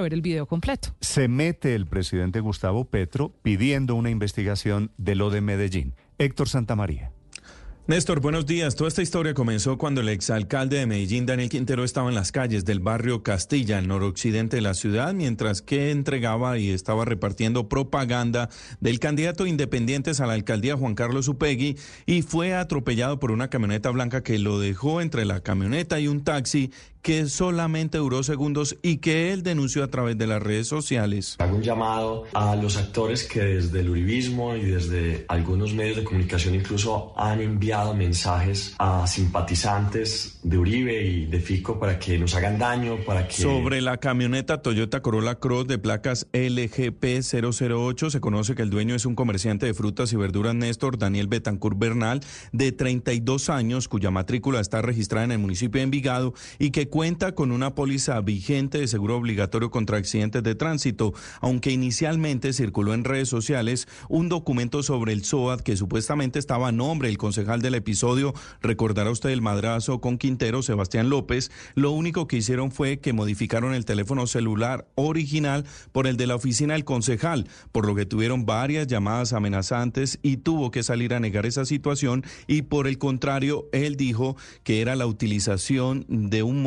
A ver el video completo. Se mete el presidente Gustavo Petro pidiendo una investigación de lo de Medellín. Héctor Santamaría. Néstor, buenos días. Toda esta historia comenzó cuando el exalcalde de Medellín, Daniel Quintero, estaba en las calles del barrio Castilla, al noroccidente de la ciudad, mientras que entregaba y estaba repartiendo propaganda del candidato independientes a la alcaldía, Juan Carlos Upegui, y fue atropellado por una camioneta blanca que lo dejó entre la camioneta y un taxi que solamente duró segundos y que él denunció a través de las redes sociales. Hago un llamado a los actores que desde el uribismo y desde algunos medios de comunicación incluso han enviado mensajes a simpatizantes de Uribe y de Fico para que nos hagan daño, para que... Sobre la camioneta Toyota Corolla Cross de placas LGP 008 se conoce que el dueño es un comerciante de frutas y verduras Néstor Daniel Betancourt Bernal de 32 años cuya matrícula está registrada en el municipio de Envigado y que cuenta con una póliza vigente de seguro obligatorio contra accidentes de tránsito, aunque inicialmente circuló en redes sociales un documento sobre el SOAT que supuestamente estaba a nombre del concejal del episodio, recordará usted el madrazo con Quintero, Sebastián López, lo único que hicieron fue que modificaron el teléfono celular original por el de la oficina del concejal, por lo que tuvieron varias llamadas amenazantes y tuvo que salir a negar esa situación. Y por el contrario, él dijo que era la utilización de un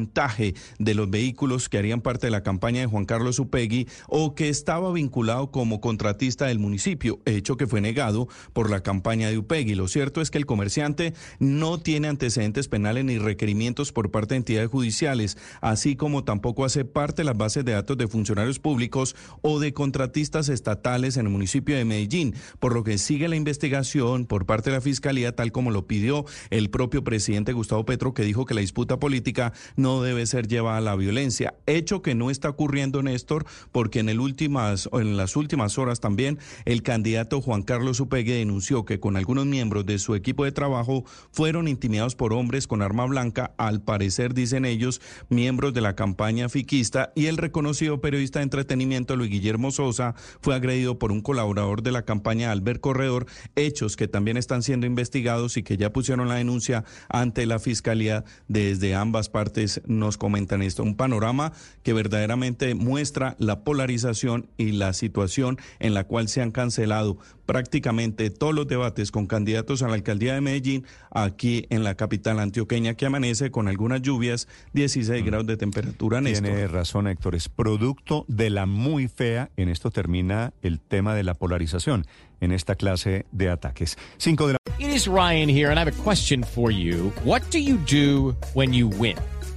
Montaje de los vehículos que harían parte de la campaña de Juan Carlos Upegui o que estaba vinculado como contratista del municipio, hecho que fue negado por la campaña de Upegui. Lo cierto es que el comerciante no tiene antecedentes penales ni requerimientos por parte de entidades judiciales, así como tampoco hace parte de las bases de datos de funcionarios públicos o de contratistas estatales en el municipio de Medellín, por lo que sigue la investigación por parte de la Fiscalía, tal como lo pidió el propio presidente Gustavo Petro, que dijo que la disputa política no debe ser llevada a la violencia. Hecho que no está ocurriendo, Néstor, porque en, el últimas, en las últimas horas también el candidato Juan Carlos Upegui denunció que con algunos miembros de su equipo de trabajo fueron intimidados por hombres con arma blanca, al parecer, dicen ellos, miembros de la campaña fiquista, y el reconocido periodista de entretenimiento Luis Guillermo Sosa fue agredido por un colaborador de la campaña Albert Corredor, hechos que también están siendo investigados y que ya pusieron la denuncia ante la fiscalía desde ambas partes nos comentan esto, un panorama que verdaderamente muestra la polarización y la situación en la cual se han cancelado prácticamente todos los debates con candidatos a la alcaldía de Medellín aquí en la capital antioqueña que amanece con algunas lluvias, 16 grados de temperatura. Néstor. Tiene razón, Héctor. Es producto de la muy fea. En esto termina el tema de la polarización en esta clase de ataques. Cinco de la... It is Ryan here, and I have a question for you. What do you do when you win?